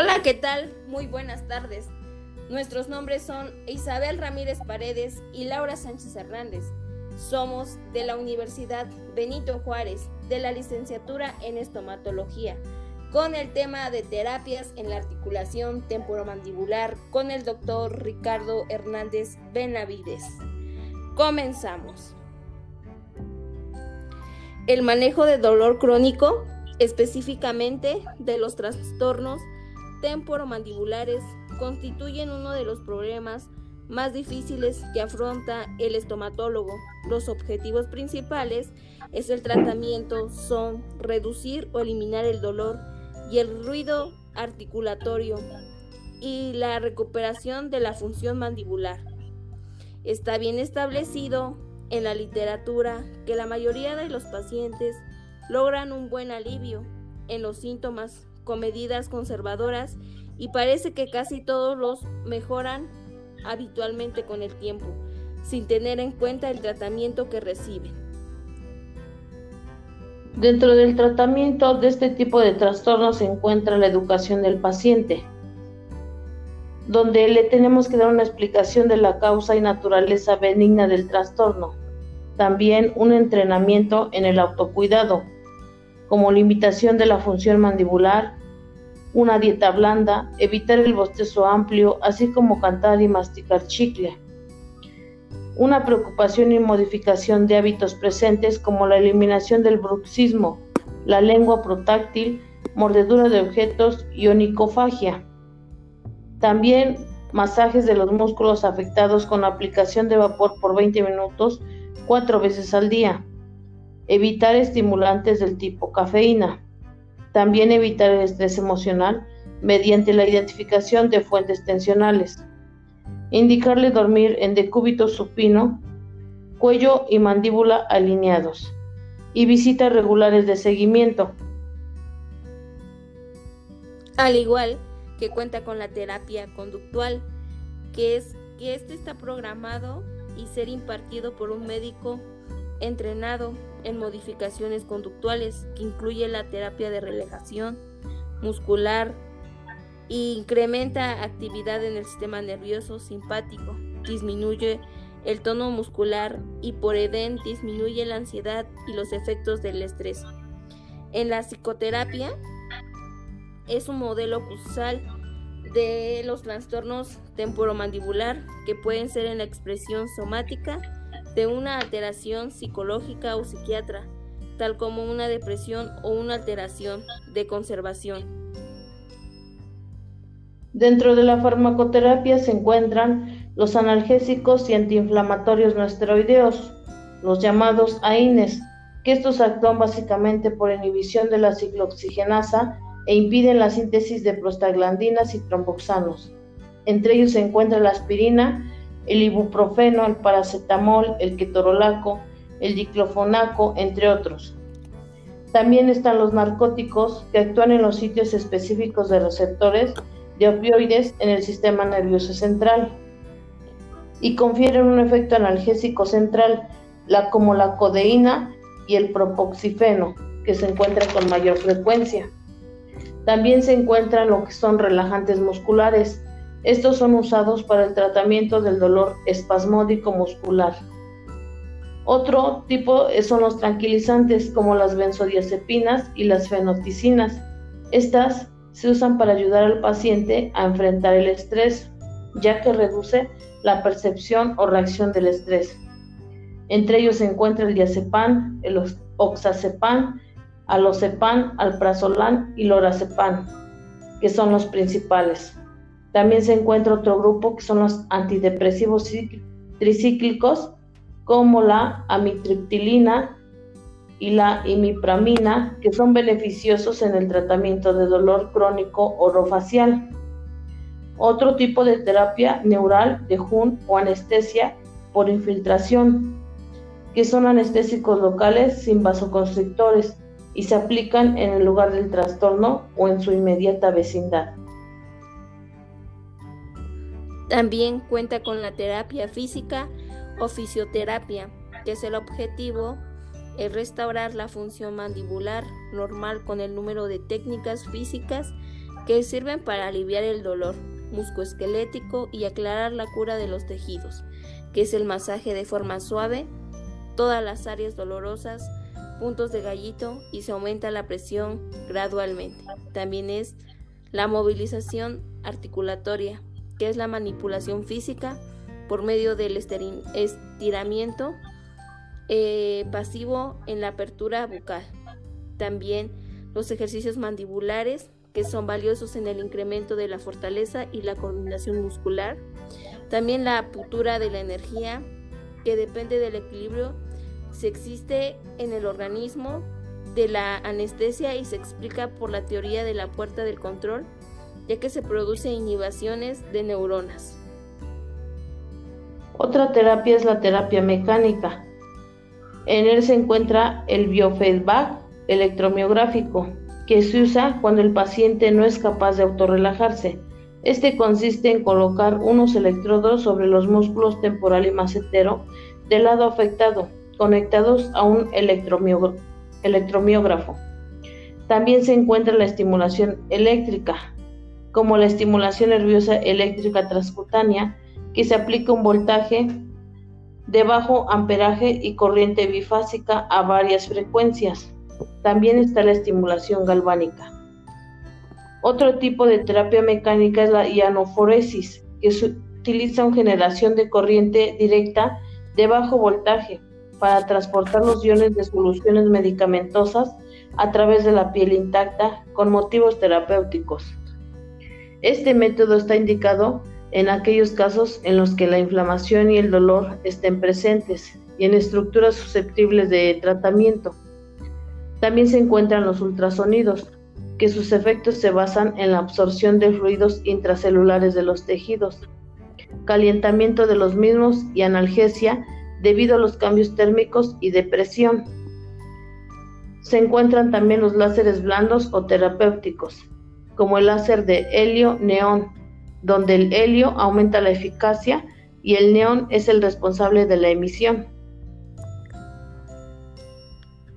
Hola, ¿qué tal? Muy buenas tardes. Nuestros nombres son Isabel Ramírez Paredes y Laura Sánchez Hernández. Somos de la Universidad Benito Juárez, de la licenciatura en estomatología, con el tema de terapias en la articulación temporomandibular con el doctor Ricardo Hernández Benavides. Comenzamos. El manejo de dolor crónico, específicamente de los trastornos temporomandibulares, constituyen uno de los problemas más difíciles que afronta el estomatólogo. Los objetivos principales es el tratamiento son reducir o eliminar el dolor y el ruido articulatorio y la recuperación de la función mandibular. Está bien establecido en la literatura que la mayoría de los pacientes logran un buen alivio en los síntomas con medidas conservadoras y parece que casi todos los mejoran habitualmente con el tiempo, sin tener en cuenta el tratamiento que reciben. Dentro del tratamiento de este tipo de trastornos se encuentra la educación del paciente, donde le tenemos que dar una explicación de la causa y naturaleza benigna del trastorno. También un entrenamiento en el autocuidado, como limitación de la función mandibular, una dieta blanda, evitar el bostezo amplio, así como cantar y masticar chicle. Una preocupación y modificación de hábitos presentes como la eliminación del bruxismo, la lengua protáctil, mordedura de objetos y onicofagia. También masajes de los músculos afectados con aplicación de vapor por 20 minutos cuatro veces al día. Evitar estimulantes del tipo cafeína. También evitar el estrés emocional mediante la identificación de fuentes tensionales. Indicarle dormir en decúbito supino, cuello y mandíbula alineados. Y visitas regulares de seguimiento. Al igual que cuenta con la terapia conductual, que es que este está programado y ser impartido por un médico entrenado en modificaciones conductuales, que incluye la terapia de relajación muscular incrementa actividad en el sistema nervioso simpático, disminuye el tono muscular y por edén disminuye la ansiedad y los efectos del estrés. En la psicoterapia es un modelo causal de los trastornos temporomandibular que pueden ser en la expresión somática de una alteración psicológica o psiquiatra, tal como una depresión o una alteración de conservación. Dentro de la farmacoterapia se encuentran los analgésicos y antiinflamatorios no esteroideos, los llamados AINES, que estos actúan básicamente por inhibición de la ciclooxigenasa e impiden la síntesis de prostaglandinas y tromboxanos. Entre ellos se encuentra la aspirina, el ibuprofeno, el paracetamol, el ketorolaco, el diclofenaco, entre otros. También están los narcóticos que actúan en los sitios específicos de receptores de opioides en el sistema nervioso central y confieren un efecto analgésico central, como la codeína y el propoxifeno, que se encuentran con mayor frecuencia. También se encuentran lo que son relajantes musculares, estos son usados para el tratamiento del dolor espasmódico muscular. Otro tipo son los tranquilizantes como las benzodiazepinas y las fenoticinas. Estas se usan para ayudar al paciente a enfrentar el estrés, ya que reduce la percepción o reacción del estrés. Entre ellos se encuentra el diazepam, el oxazepam, alozepam, alprazolam y lorazepam, que son los principales. También se encuentra otro grupo que son los antidepresivos tricíclicos, como la amitriptilina y la imipramina, que son beneficiosos en el tratamiento de dolor crónico orofacial. Otro tipo de terapia neural de Jun o anestesia por infiltración, que son anestésicos locales sin vasoconstrictores y se aplican en el lugar del trastorno o en su inmediata vecindad. También cuenta con la terapia física o fisioterapia, que es el objetivo es restaurar la función mandibular normal con el número de técnicas físicas que sirven para aliviar el dolor muscoesquelético y aclarar la cura de los tejidos, que es el masaje de forma suave, todas las áreas dolorosas, puntos de gallito y se aumenta la presión gradualmente. También es la movilización articulatoria, que es la manipulación física por medio del estiramiento eh, pasivo en la apertura bucal. También los ejercicios mandibulares, que son valiosos en el incremento de la fortaleza y la coordinación muscular. También la aputura de la energía, que depende del equilibrio se existe en el organismo de la anestesia y se explica por la teoría de la puerta del control, ya que se producen inhibiciones de neuronas. Otra terapia es la terapia mecánica. En él se encuentra el biofeedback electromiográfico, que se usa cuando el paciente no es capaz de autorrelajarse. Este consiste en colocar unos electrodos sobre los músculos temporal y macetero del lado afectado conectados a un electromiógrafo. También se encuentra la estimulación eléctrica, como la estimulación nerviosa eléctrica transcutánea, que se aplica un voltaje de bajo amperaje y corriente bifásica a varias frecuencias. También está la estimulación galvánica. Otro tipo de terapia mecánica es la ionoforesis, que utiliza una generación de corriente directa de bajo voltaje para transportar los iones de soluciones medicamentosas a través de la piel intacta con motivos terapéuticos. Este método está indicado en aquellos casos en los que la inflamación y el dolor estén presentes y en estructuras susceptibles de tratamiento. También se encuentran los ultrasonidos, que sus efectos se basan en la absorción de fluidos intracelulares de los tejidos, calentamiento de los mismos y analgesia debido a los cambios térmicos y de presión. Se encuentran también los láseres blandos o terapéuticos, como el láser de helio-neón, donde el helio aumenta la eficacia y el neón es el responsable de la emisión.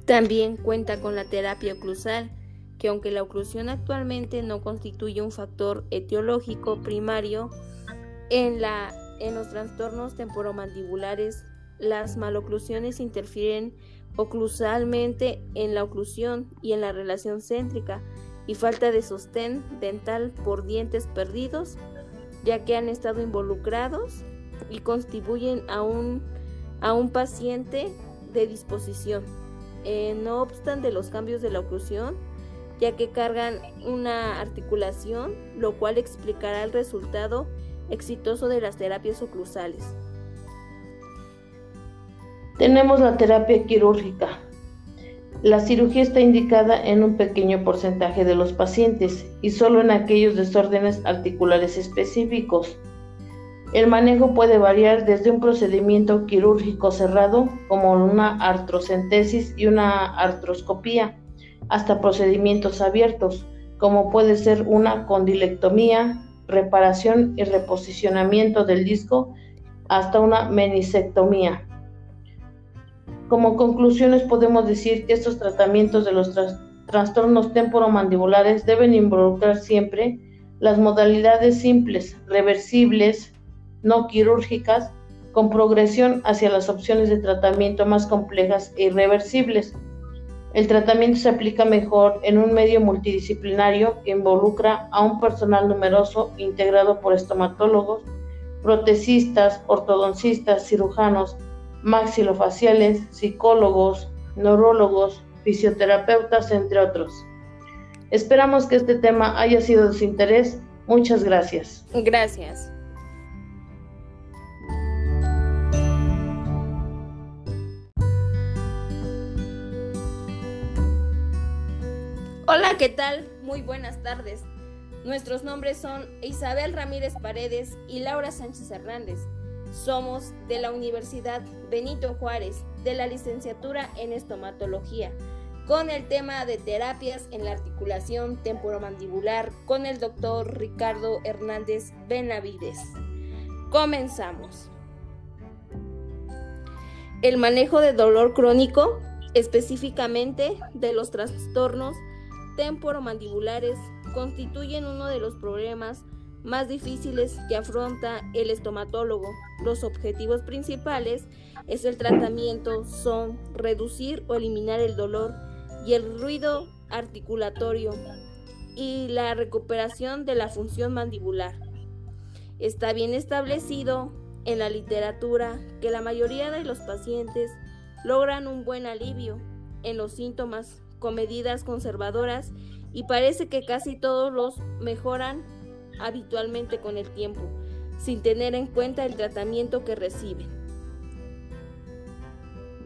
También cuenta con la terapia oclusal, que aunque la oclusión actualmente no constituye un factor etiológico primario en, la, en los trastornos temporomandibulares las maloclusiones interfieren oclusalmente en la oclusión y en la relación céntrica y falta de sostén dental por dientes perdidos, ya que han estado involucrados y contribuyen a un, a un paciente de disposición. Eh, no obstante los cambios de la oclusión, ya que cargan una articulación, lo cual explicará el resultado exitoso de las terapias oclusales. Tenemos la terapia quirúrgica. La cirugía está indicada en un pequeño porcentaje de los pacientes y solo en aquellos desórdenes articulares específicos. El manejo puede variar desde un procedimiento quirúrgico cerrado, como una artrocentesis y una artroscopía, hasta procedimientos abiertos, como puede ser una condilectomía, reparación y reposicionamiento del disco, hasta una menisectomía. Como conclusiones podemos decir que estos tratamientos de los trastornos temporomandibulares deben involucrar siempre las modalidades simples, reversibles, no quirúrgicas, con progresión hacia las opciones de tratamiento más complejas e irreversibles. El tratamiento se aplica mejor en un medio multidisciplinario que involucra a un personal numeroso integrado por estomatólogos, protecistas, ortodoncistas, cirujanos, maxilofaciales, psicólogos, neurólogos, fisioterapeutas, entre otros. Esperamos que este tema haya sido de su interés. Muchas gracias. Gracias. Hola, ¿qué tal? Muy buenas tardes. Nuestros nombres son Isabel Ramírez Paredes y Laura Sánchez Hernández. Somos de la Universidad Benito Juárez, de la licenciatura en estomatología, con el tema de terapias en la articulación temporomandibular con el doctor Ricardo Hernández Benavides. Comenzamos. El manejo de dolor crónico, específicamente de los trastornos temporomandibulares constituyen uno de los problemas más difíciles que afronta el estomatólogo. Los objetivos principales es el tratamiento son reducir o eliminar el dolor y el ruido articulatorio y la recuperación de la función mandibular. Está bien establecido en la literatura que la mayoría de los pacientes logran un buen alivio en los síntomas con medidas conservadoras y parece que casi todos los mejoran habitualmente con el tiempo, sin tener en cuenta el tratamiento que reciben.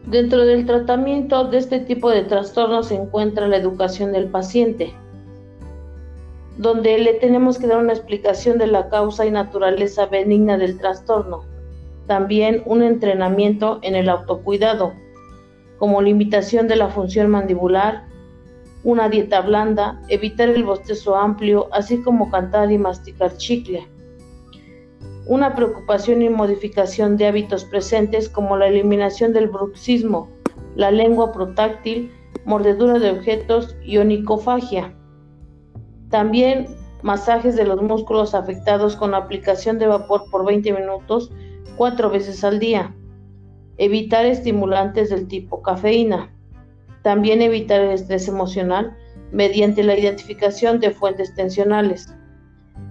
Dentro del tratamiento de este tipo de trastornos se encuentra la educación del paciente, donde le tenemos que dar una explicación de la causa y naturaleza benigna del trastorno. También un entrenamiento en el autocuidado, como limitación de la función mandibular, una dieta blanda, evitar el bostezo amplio, así como cantar y masticar chicle. Una preocupación y modificación de hábitos presentes como la eliminación del bruxismo, la lengua protáctil, mordedura de objetos y onicofagia. También masajes de los músculos afectados con aplicación de vapor por 20 minutos cuatro veces al día. Evitar estimulantes del tipo cafeína. También evitar el estrés emocional mediante la identificación de fuentes tensionales.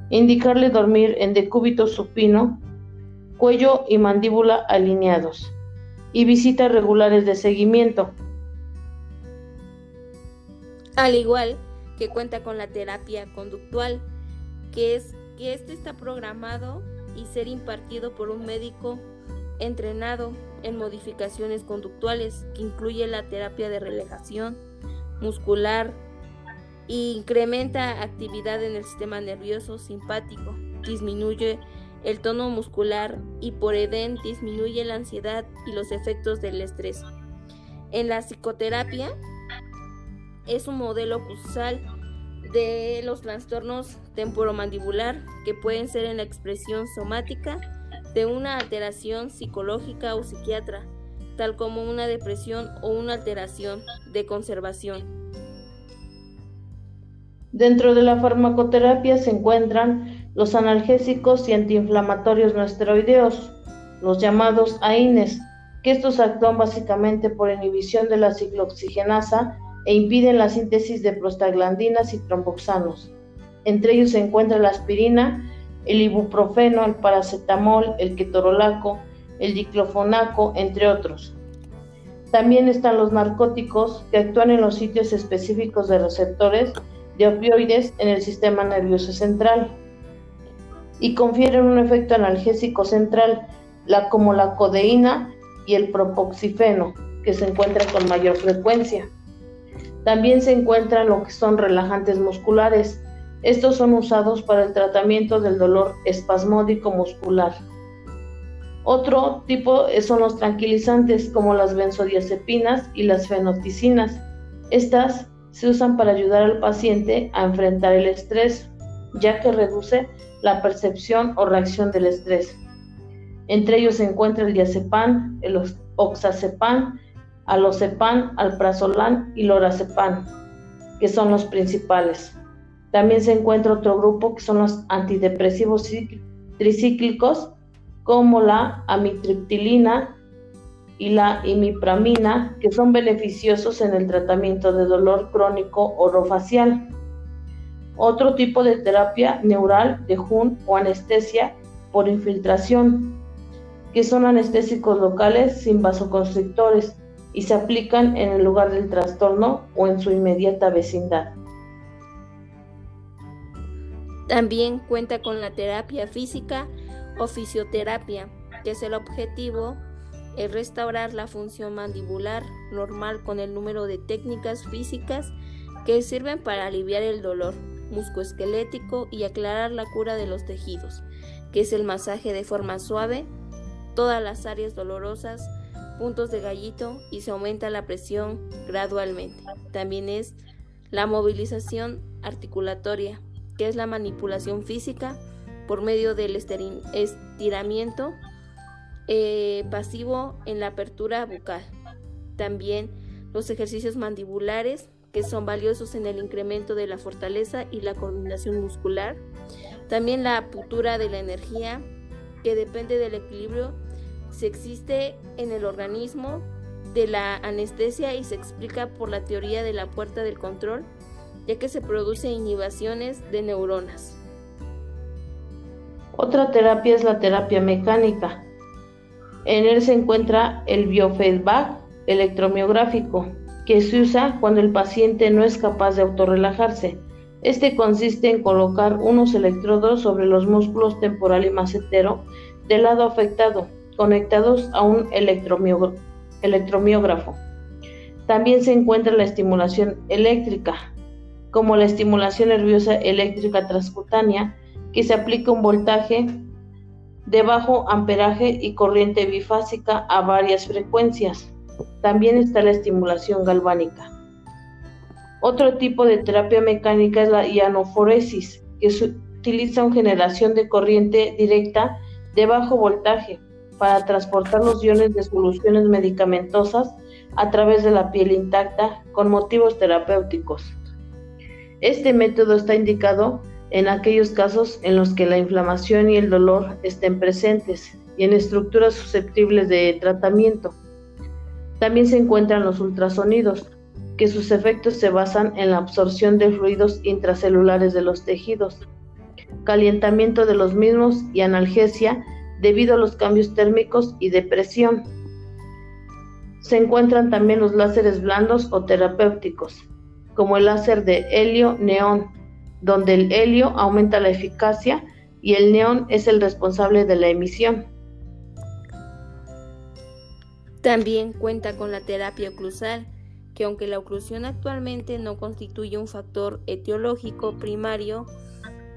Indicarle dormir en decúbito supino, cuello y mandíbula alineados. Y visitas regulares de seguimiento. Al igual que cuenta con la terapia conductual, que es que este está programado y ser impartido por un médico entrenado en modificaciones conductuales, que incluye la terapia de relajación muscular e incrementa actividad en el sistema nervioso simpático, disminuye el tono muscular y por edén disminuye la ansiedad y los efectos del estrés. En la psicoterapia es un modelo causal de los trastornos temporomandibular que pueden ser en la expresión somática de una alteración psicológica o psiquiatra, tal como una depresión o una alteración de conservación. Dentro de la farmacoterapia se encuentran los analgésicos y antiinflamatorios no esteroideos, los llamados AINES, que estos actúan básicamente por inhibición de la ciclooxigenasa e impiden la síntesis de prostaglandinas y tromboxanos. Entre ellos se encuentra la aspirina, el ibuprofeno, el paracetamol, el ketorolaco, el diclofonaco, entre otros. También están los narcóticos que actúan en los sitios específicos de receptores de opioides en el sistema nervioso central y confieren un efecto analgésico central, como la codeína y el propoxifeno, que se encuentran con mayor frecuencia. También se encuentran lo que son relajantes musculares, estos son usados para el tratamiento del dolor espasmódico muscular. Otro tipo son los tranquilizantes como las benzodiazepinas y las fenoticinas. Estas se usan para ayudar al paciente a enfrentar el estrés, ya que reduce la percepción o reacción del estrés. Entre ellos se encuentra el diazepam, el oxazepam, alozepam, alprazolam y lorazepam, que son los principales. También se encuentra otro grupo que son los antidepresivos tricíclicos, como la amitriptilina y la imipramina, que son beneficiosos en el tratamiento de dolor crónico orofacial. Otro tipo de terapia neural de Jun o anestesia por infiltración, que son anestésicos locales sin vasoconstrictores y se aplican en el lugar del trastorno o en su inmediata vecindad. También cuenta con la terapia física o fisioterapia, que es el objetivo es restaurar la función mandibular normal con el número de técnicas físicas que sirven para aliviar el dolor muscoesquelético y aclarar la cura de los tejidos, que es el masaje de forma suave, todas las áreas dolorosas, puntos de gallito y se aumenta la presión gradualmente. También es la movilización articulatoria, que es la manipulación física por medio del estiramiento eh, pasivo en la apertura bucal. También los ejercicios mandibulares que son valiosos en el incremento de la fortaleza y la coordinación muscular. También la putura de la energía, que depende del equilibrio si existe en el organismo de la anestesia y se explica por la teoría de la puerta del control, ya que se producen inhibiciones de neuronas. Otra terapia es la terapia mecánica. En él se encuentra el biofeedback electromiográfico, que se usa cuando el paciente no es capaz de autorrelajarse. Este consiste en colocar unos electrodos sobre los músculos temporal y macetero del lado afectado, conectados a un electromiógrafo. También se encuentra la estimulación eléctrica, como la estimulación nerviosa eléctrica transcutánea, que se aplica un voltaje de bajo amperaje y corriente bifásica a varias frecuencias. También está la estimulación galvánica. Otro tipo de terapia mecánica es la ionoforesis, que utiliza una generación de corriente directa de bajo voltaje para transportar los iones de soluciones medicamentosas a través de la piel intacta con motivos terapéuticos. Este método está indicado en aquellos casos en los que la inflamación y el dolor estén presentes y en estructuras susceptibles de tratamiento. También se encuentran los ultrasonidos, que sus efectos se basan en la absorción de fluidos intracelulares de los tejidos, calentamiento de los mismos y analgesia debido a los cambios térmicos y de presión. Se encuentran también los láseres blandos o terapéuticos, como el láser de helio-neón, donde el helio aumenta la eficacia y el neón es el responsable de la emisión. También cuenta con la terapia oclusal, que aunque la oclusión actualmente no constituye un factor etiológico primario,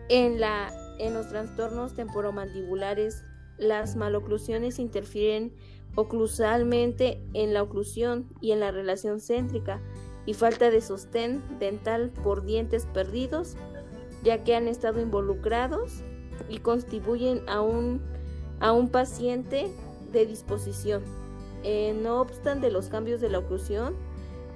en, la, en los trastornos temporomandibulares las maloclusiones interfieren oclusalmente en la oclusión y en la relación céntrica y falta de sostén dental por dientes perdidos, ya que han estado involucrados y contribuyen a un, a un paciente de disposición. Eh, no obstante los cambios de la oclusión,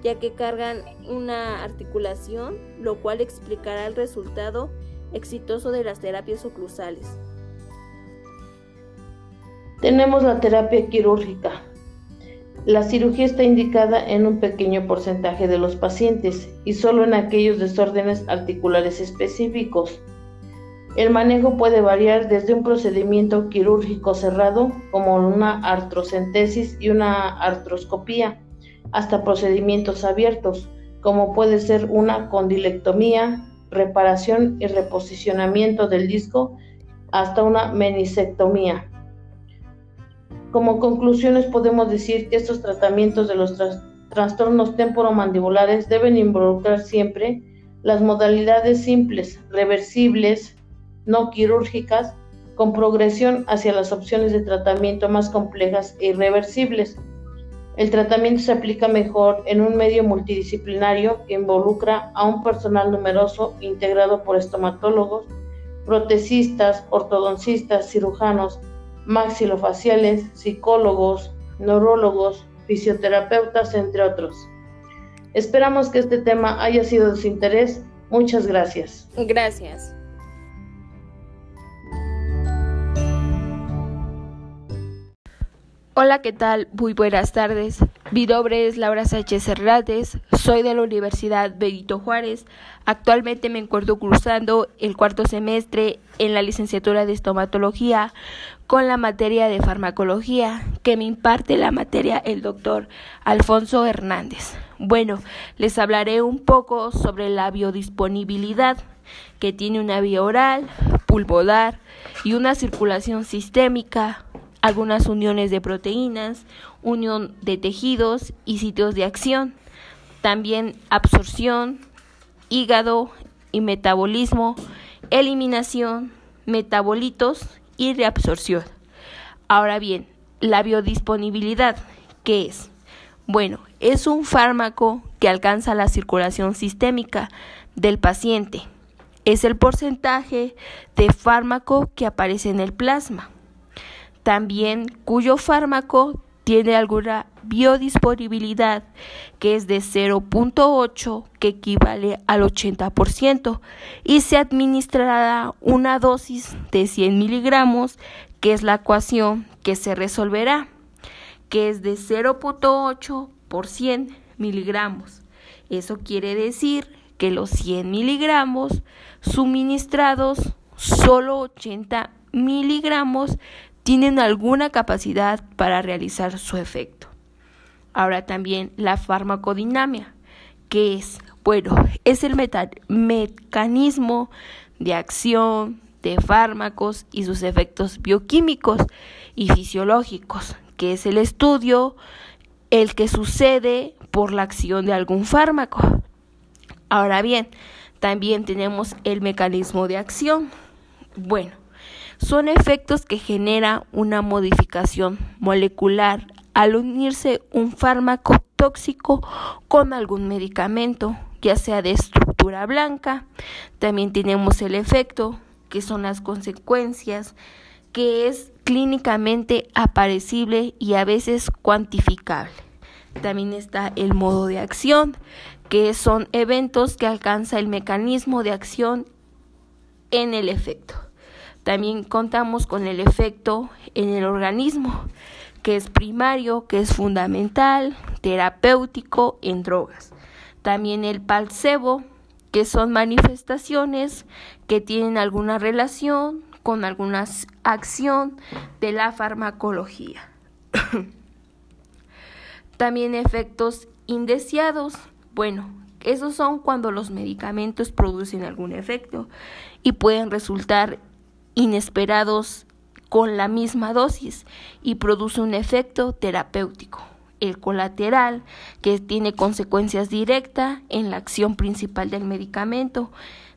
ya que cargan una articulación, lo cual explicará el resultado exitoso de las terapias oclusales. Tenemos la terapia quirúrgica. La cirugía está indicada en un pequeño porcentaje de los pacientes y solo en aquellos desórdenes articulares específicos. El manejo puede variar desde un procedimiento quirúrgico cerrado, como una artrocentesis y una artroscopía, hasta procedimientos abiertos, como puede ser una condilectomía, reparación y reposicionamiento del disco, hasta una menisectomía. Como conclusiones podemos decir que estos tratamientos de los trastornos temporomandibulares deben involucrar siempre las modalidades simples, reversibles, no quirúrgicas, con progresión hacia las opciones de tratamiento más complejas e irreversibles. El tratamiento se aplica mejor en un medio multidisciplinario que involucra a un personal numeroso integrado por estomatólogos, protecistas, ortodoncistas, cirujanos, maxilofaciales, psicólogos, neurólogos, fisioterapeutas, entre otros. Esperamos que este tema haya sido de su interés. Muchas gracias. Gracias. Hola, ¿qué tal? Muy buenas tardes. Mi nombre es Laura Sánchez Hernández, soy de la Universidad Benito Juárez. Actualmente me encuentro cursando el cuarto semestre en la licenciatura de estomatología con la materia de farmacología que me imparte la materia el doctor Alfonso Hernández. Bueno, les hablaré un poco sobre la biodisponibilidad que tiene una vía oral, pulmonar y una circulación sistémica algunas uniones de proteínas, unión de tejidos y sitios de acción, también absorción, hígado y metabolismo, eliminación, metabolitos y reabsorción. Ahora bien, la biodisponibilidad, ¿qué es? Bueno, es un fármaco que alcanza la circulación sistémica del paciente. Es el porcentaje de fármaco que aparece en el plasma también cuyo fármaco tiene alguna biodisponibilidad que es de 0.8 que equivale al 80% y se administrará una dosis de 100 miligramos que es la ecuación que se resolverá que es de 0.8 por 100 miligramos. Eso quiere decir que los 100 miligramos suministrados solo 80 miligramos tienen alguna capacidad para realizar su efecto. Ahora también la farmacodinamia, que es, bueno, es el mecanismo de acción de fármacos y sus efectos bioquímicos y fisiológicos, que es el estudio, el que sucede por la acción de algún fármaco. Ahora bien, también tenemos el mecanismo de acción. Bueno, son efectos que genera una modificación molecular al unirse un fármaco tóxico con algún medicamento, ya sea de estructura blanca. También tenemos el efecto, que son las consecuencias, que es clínicamente aparecible y a veces cuantificable. También está el modo de acción, que son eventos que alcanza el mecanismo de acción en el efecto. También contamos con el efecto en el organismo, que es primario, que es fundamental, terapéutico en drogas. También el placebo, que son manifestaciones que tienen alguna relación con alguna acción de la farmacología. También efectos indeseados. Bueno, esos son cuando los medicamentos producen algún efecto y pueden resultar inesperados con la misma dosis y produce un efecto terapéutico. El colateral, que tiene consecuencias directas en la acción principal del medicamento.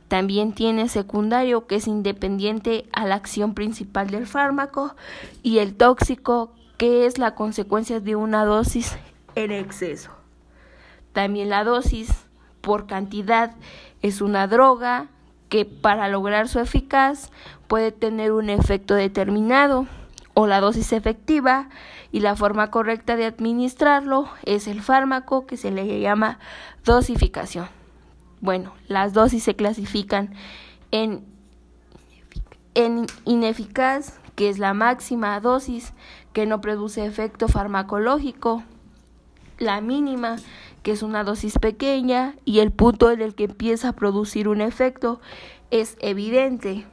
También tiene secundario, que es independiente a la acción principal del fármaco. Y el tóxico, que es la consecuencia de una dosis en exceso. También la dosis por cantidad es una droga que para lograr su eficaz puede tener un efecto determinado o la dosis efectiva y la forma correcta de administrarlo es el fármaco que se le llama dosificación. Bueno, las dosis se clasifican en, ineficaz, que es la máxima dosis que no produce efecto farmacológico, la mínima, que es una dosis pequeña, y el punto en el que empieza a producir un efecto es evidente.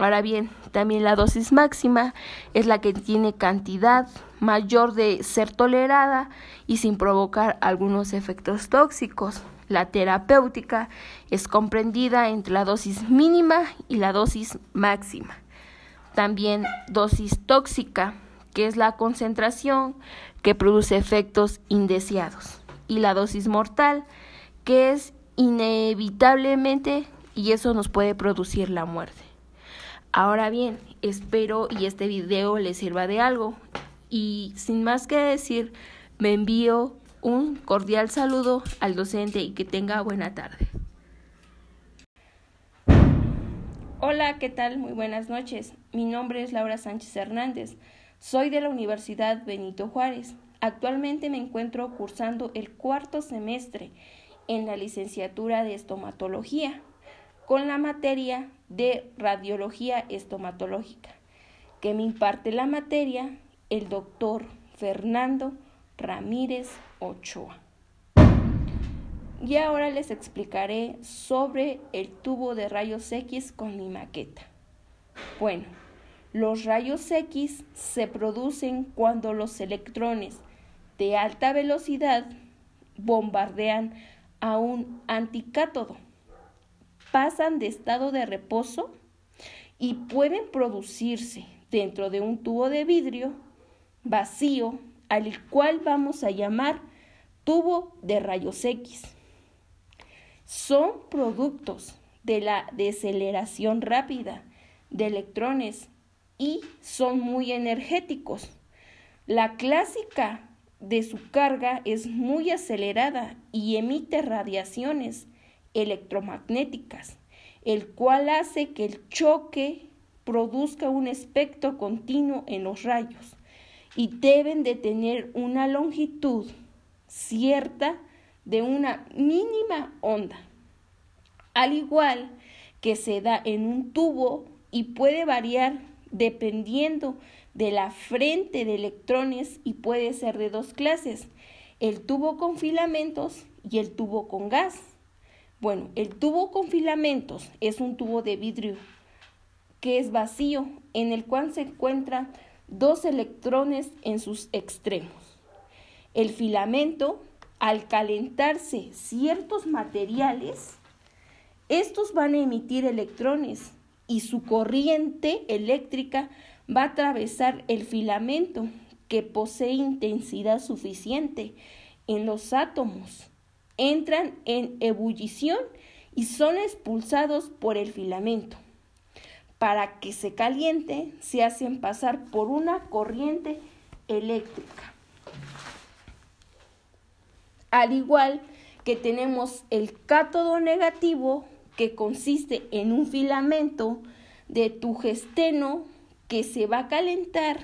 Ahora bien, también la dosis máxima es la que tiene cantidad mayor de ser tolerada y sin provocar algunos efectos tóxicos. La terapéutica es comprendida entre la dosis mínima y la dosis máxima. También dosis tóxica, que es la concentración que produce efectos indeseados. Y la dosis mortal, que es inevitablemente y eso nos puede producir la muerte. Ahora bien, espero y este video les sirva de algo. Y sin más que decir, me envío un cordial saludo al docente y que tenga buena tarde. Hola, ¿qué tal? Muy buenas noches. Mi nombre es Laura Sánchez Hernández. Soy de la Universidad Benito Juárez. Actualmente me encuentro cursando el cuarto semestre en la licenciatura de estomatología con la materia de radiología estomatológica, que me imparte la materia el doctor Fernando Ramírez Ochoa. Y ahora les explicaré sobre el tubo de rayos X con mi maqueta. Bueno, los rayos X se producen cuando los electrones de alta velocidad bombardean a un anticátodo pasan de estado de reposo y pueden producirse dentro de un tubo de vidrio vacío al cual vamos a llamar tubo de rayos X. Son productos de la deceleración rápida de electrones y son muy energéticos. La clásica de su carga es muy acelerada y emite radiaciones electromagnéticas, el cual hace que el choque produzca un espectro continuo en los rayos y deben de tener una longitud cierta de una mínima onda, al igual que se da en un tubo y puede variar dependiendo de la frente de electrones y puede ser de dos clases, el tubo con filamentos y el tubo con gas. Bueno, el tubo con filamentos es un tubo de vidrio que es vacío, en el cual se encuentran dos electrones en sus extremos. El filamento, al calentarse ciertos materiales, estos van a emitir electrones y su corriente eléctrica va a atravesar el filamento que posee intensidad suficiente en los átomos. Entran en ebullición y son expulsados por el filamento. Para que se caliente, se hacen pasar por una corriente eléctrica. Al igual que tenemos el cátodo negativo, que consiste en un filamento de tungsteno que se va a calentar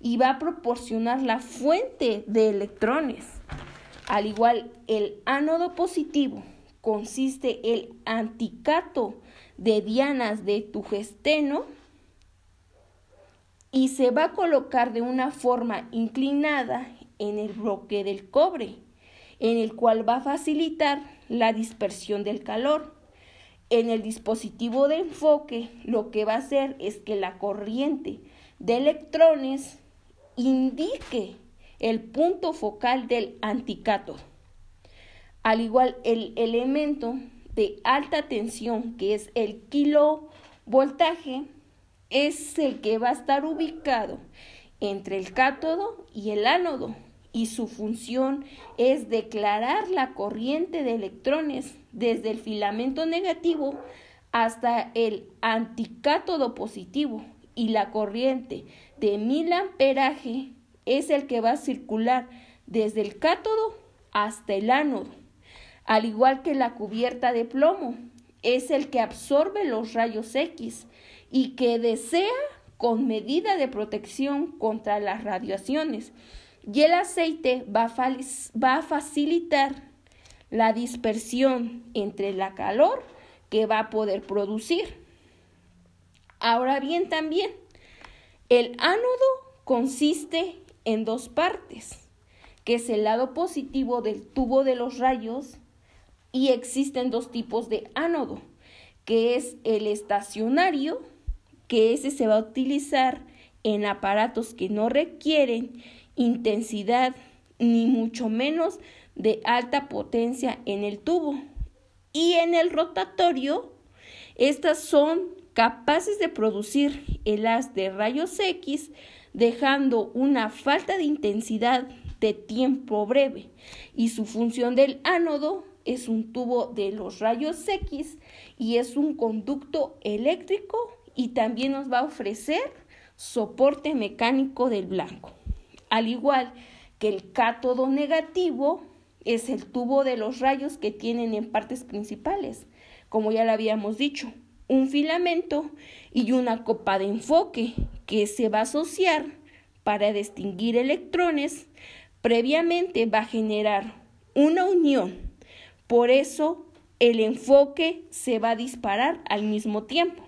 y va a proporcionar la fuente de electrones. Al igual, el ánodo positivo consiste el anticato de dianas de tungsteno y se va a colocar de una forma inclinada en el bloque del cobre, en el cual va a facilitar la dispersión del calor. En el dispositivo de enfoque lo que va a hacer es que la corriente de electrones indique el punto focal del anticátodo. Al igual el elemento de alta tensión, que es el kilovoltaje, es el que va a estar ubicado entre el cátodo y el ánodo y su función es declarar la corriente de electrones desde el filamento negativo hasta el anticátodo positivo y la corriente de mil amperaje es el que va a circular desde el cátodo hasta el ánodo, al igual que la cubierta de plomo es el que absorbe los rayos X y que desea con medida de protección contra las radiaciones y el aceite va a, facilitar la dispersión entre la calor que va a poder producir. Ahora bien, también el ánodo consiste en dos partes, que es el lado positivo del tubo de los rayos y existen dos tipos de ánodo, que es el estacionario, que ese se va a utilizar en aparatos que no requieren intensidad ni mucho menos de alta potencia en el tubo. Y en el rotatorio, estas son capaces de producir el haz de rayos X, dejando una falta de intensidad de tiempo breve. Y su función del ánodo es un tubo de los rayos X y es un conducto eléctrico y también nos va a ofrecer soporte mecánico del blanco al igual que el cátodo negativo es el tubo de los rayos que tienen en partes principales, como ya lo habíamos dicho, un filamento y una copa de enfoque que se va a asociar para distinguir electrones, previamente va a generar una unión. Por eso el enfoque se va a disparar al mismo tiempo.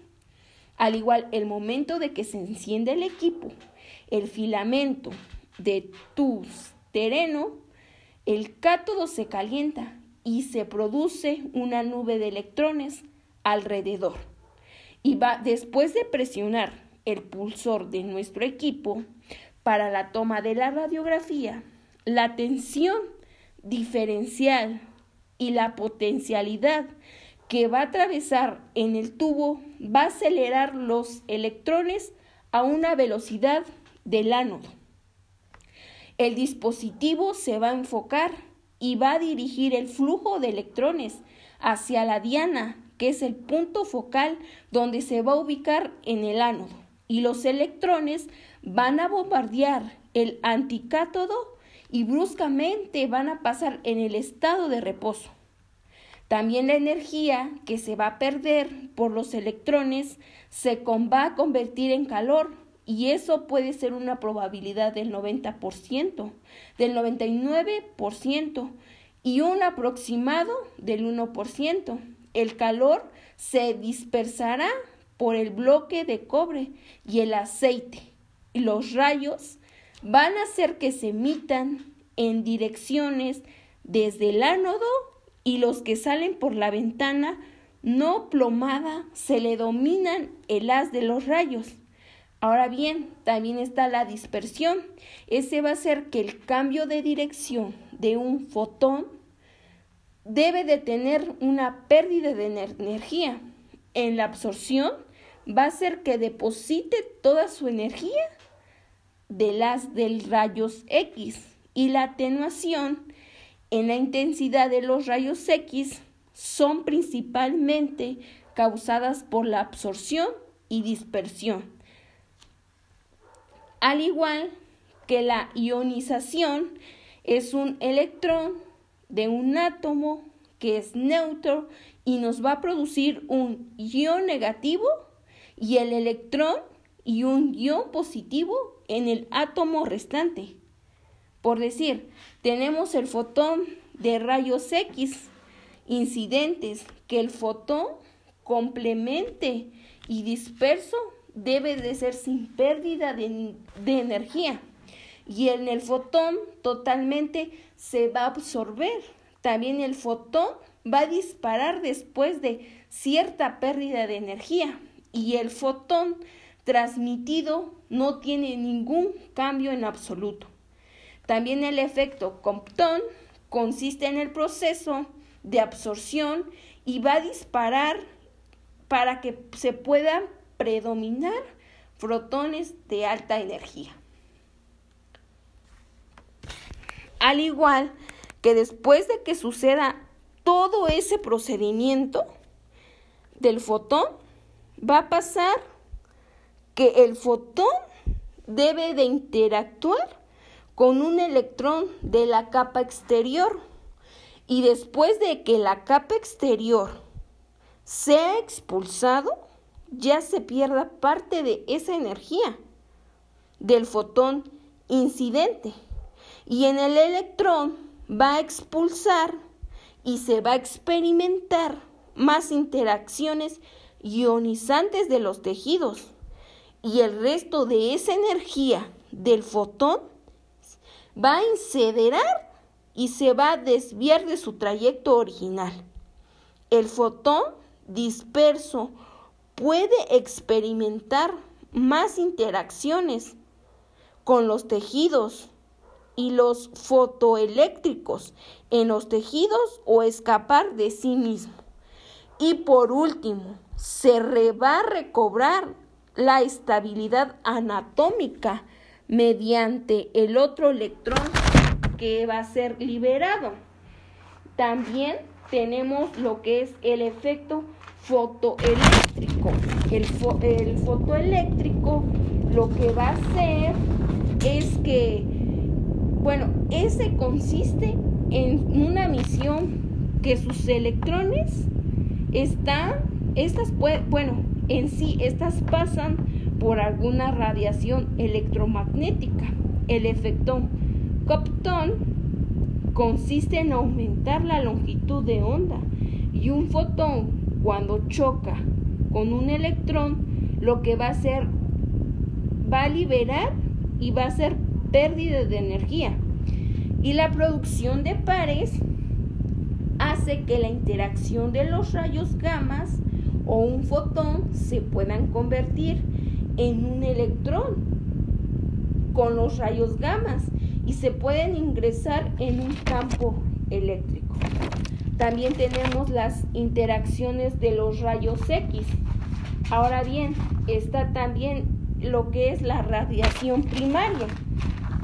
Al igual el momento de que se enciende el equipo, el filamento de tu terreno, el cátodo se calienta y se produce una nube de electrones alrededor. Y va después de presionar el pulsor de nuestro equipo para la toma de la radiografía, la tensión diferencial y la potencialidad que va a atravesar en el tubo va a acelerar los electrones a una velocidad del ánodo. El dispositivo se va a enfocar y va a dirigir el flujo de electrones hacia la diana, que es el punto focal donde se va a ubicar en el ánodo. Y los electrones van a bombardear el anticátodo y bruscamente van a pasar en el estado de reposo. También la energía que se va a perder por los electrones se va a convertir en calor y eso puede ser una probabilidad del 90%, del 99% y un aproximado del 1%. El calor se dispersará por el bloque de cobre y el aceite. Y los rayos van a hacer que se emitan en direcciones desde el ánodo y los que salen por la ventana no plomada se le dominan el haz de los rayos. Ahora bien, también está la dispersión. Ese va a ser que el cambio de dirección de un fotón debe de tener una pérdida de energía. En la absorción va a ser que deposite toda su energía de las del rayos X y la atenuación en la intensidad de los rayos X son principalmente causadas por la absorción y dispersión. Al igual que la ionización es un electrón de un átomo que es neutro y nos va a producir un ion negativo y el electrón y un ion positivo en el átomo restante. Por decir, tenemos el fotón de rayos X incidentes que el fotón complemente y disperso debe de ser sin pérdida de, de energía y en el fotón totalmente se va a absorber. También el fotón va a disparar después de cierta pérdida de energía y el fotón transmitido no tiene ningún cambio en absoluto. También el efecto Compton consiste en el proceso de absorción y va a disparar para que se puedan predominar fotones de alta energía. Al igual que después de que suceda todo ese procedimiento del fotón, va a pasar que el fotón debe de interactuar con un electrón de la capa exterior. Y después de que la capa exterior sea expulsado, ya se pierda parte de esa energía del fotón incidente y en el electrón va a expulsar y se va a experimentar más interacciones ionizantes de los tejidos y el resto de esa energía del fotón va a incinerar y se va a desviar de su trayecto original. El fotón disperso puede experimentar más interacciones con los tejidos y los fotoeléctricos en los tejidos o escapar de sí mismo. Y por último, se va a recobrar la estabilidad anatómica mediante el otro electrón que va a ser liberado. También tenemos lo que es el efecto fotoeléctrico. El, el fotoeléctrico lo que va a hacer es que, bueno, ese consiste en una misión que sus electrones están, estas, bueno, en sí, estas pasan por alguna radiación electromagnética. El efecto Compton consiste en aumentar la longitud de onda y un fotón cuando choca con un electrón lo que va a hacer va a liberar y va a hacer pérdida de energía. Y la producción de pares hace que la interacción de los rayos gamas o un fotón se puedan convertir en un electrón con los rayos gamas y se pueden ingresar en un campo eléctrico. También tenemos las interacciones de los rayos X. Ahora bien, está también lo que es la radiación primaria.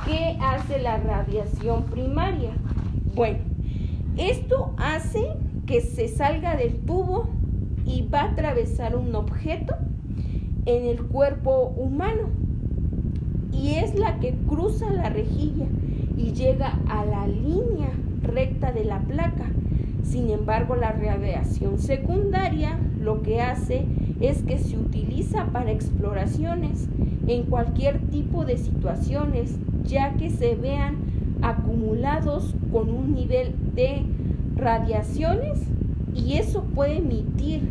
¿Qué hace la radiación primaria? Bueno, esto hace que se salga del tubo y va a atravesar un objeto en el cuerpo humano y es la que cruza la rejilla y llega a la línea recta de la placa. Sin embargo, la radiación secundaria lo que hace es que se utiliza para exploraciones en cualquier tipo de situaciones, ya que se vean acumulados con un nivel de radiaciones y eso puede emitir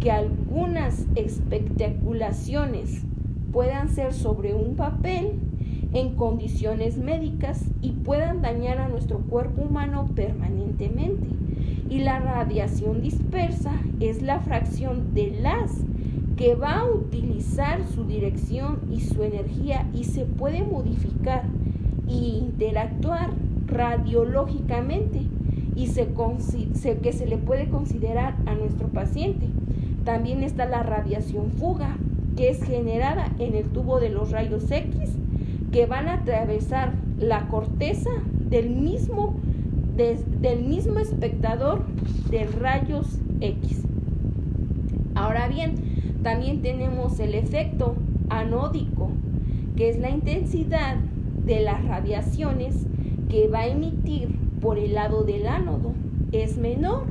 que algunas espectaculaciones puedan ser sobre un papel en condiciones médicas y puedan dañar a nuestro cuerpo humano permanentemente. Y la radiación dispersa es la fracción de las que va a utilizar su dirección y su energía y se puede modificar e interactuar radiológicamente y se, que se le puede considerar a nuestro paciente. También está la radiación fuga, que es generada en el tubo de los rayos X, que van a atravesar la corteza del mismo, del mismo espectador de rayos X. Ahora bien, también tenemos el efecto anódico, que es la intensidad de las radiaciones que va a emitir por el lado del ánodo. Es menor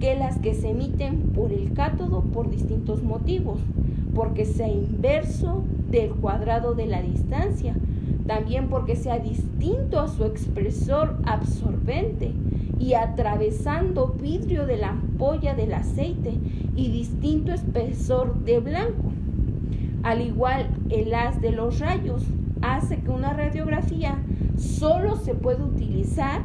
que las que se emiten por el cátodo por distintos motivos, porque sea inverso del cuadrado de la distancia, también porque sea distinto a su expresor absorbente y atravesando vidrio de la ampolla del aceite y distinto espesor de blanco. Al igual, el haz de los rayos hace que una radiografía solo se pueda utilizar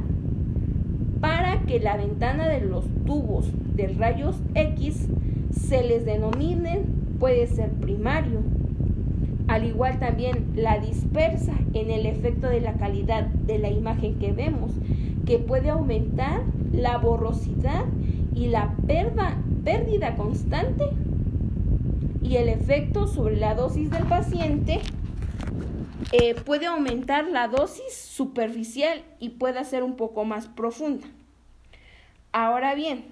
para que la ventana de los tubos de rayos X se les denomine puede ser primario. Al igual también la dispersa en el efecto de la calidad de la imagen que vemos, que puede aumentar la borrosidad y la pérdida constante y el efecto sobre la dosis del paciente eh, puede aumentar la dosis superficial y puede ser un poco más profunda. Ahora bien,